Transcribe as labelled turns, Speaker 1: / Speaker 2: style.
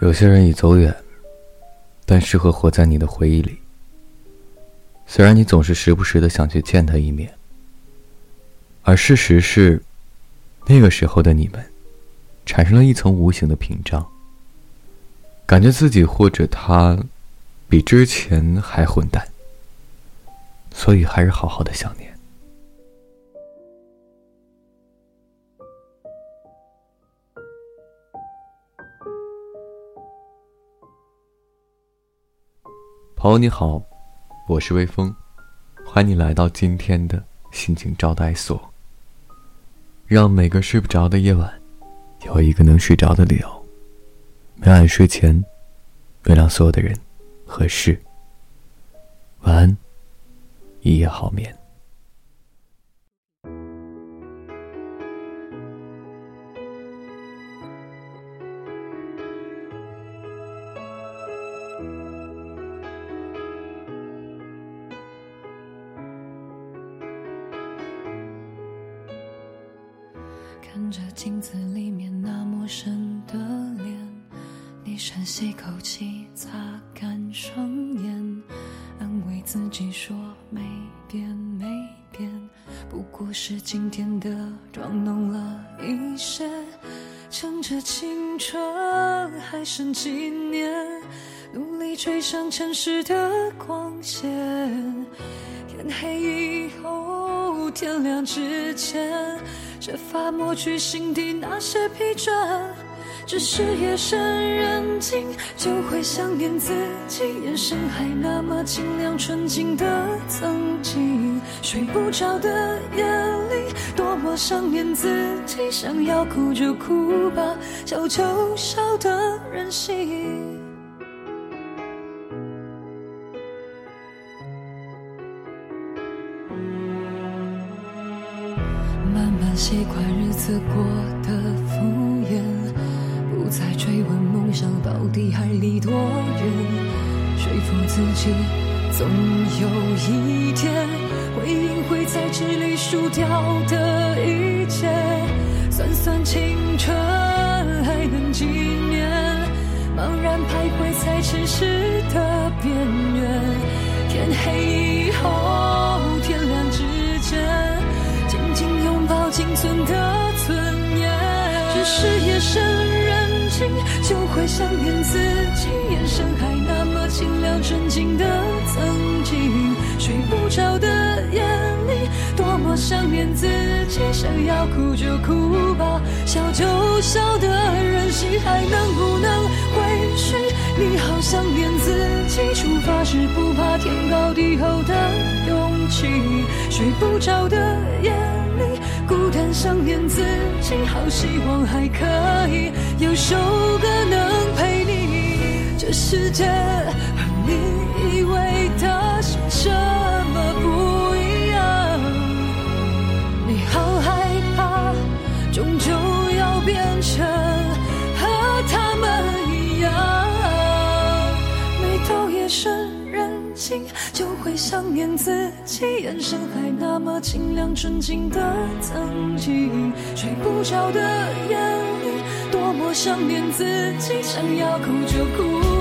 Speaker 1: 有些人已走远，但适合活在你的回忆里。虽然你总是时不时的想去见他一面，而事实是，那个时候的你们，产生了一层无形的屏障。感觉自己或者他，比之前还混蛋，所以还是好好的想念。朋友你好，我是微风，欢迎你来到今天的心情招待所。让每个睡不着的夜晚，有一个能睡着的理由。每晚睡前，原谅所有的人和事。晚安，一夜好眠。
Speaker 2: 看着镜子里面那陌生的脸，你深吸口气，擦干双眼，安慰自己说没变没变，不过是今天的妆浓了一些。趁着青春还剩几年，努力追上城市的光线。天黑以后，天亮之前。设法抹去心底那些疲倦，只是夜深人静就会想念自己，眼神还那么清亮纯净的曾经。睡不着的夜里，多么想念自己，想要哭就哭吧，笑就笑的任性。慢慢习惯日子过得敷衍，不再追问梦想到底还离多远。说服自己，总有一天，会赢会在这里输掉的一切。算算青春还能几年，茫然徘徊在城市的边缘。天黑存的尊严，只是夜深人静就会想念自己，眼神还那么清亮纯净的曾经。睡不着的夜里，多么想念自己，想要哭就哭吧，笑就笑的任性，还能不能回去？你好想念自己，出发时不怕天高地厚的勇气。睡不着的夜里。想念自己，好希望还可以有首歌能陪你。这世界和你就会想念自己，眼神还那么清亮纯净的曾经。睡不着的夜里，多么想念自己，想要哭就哭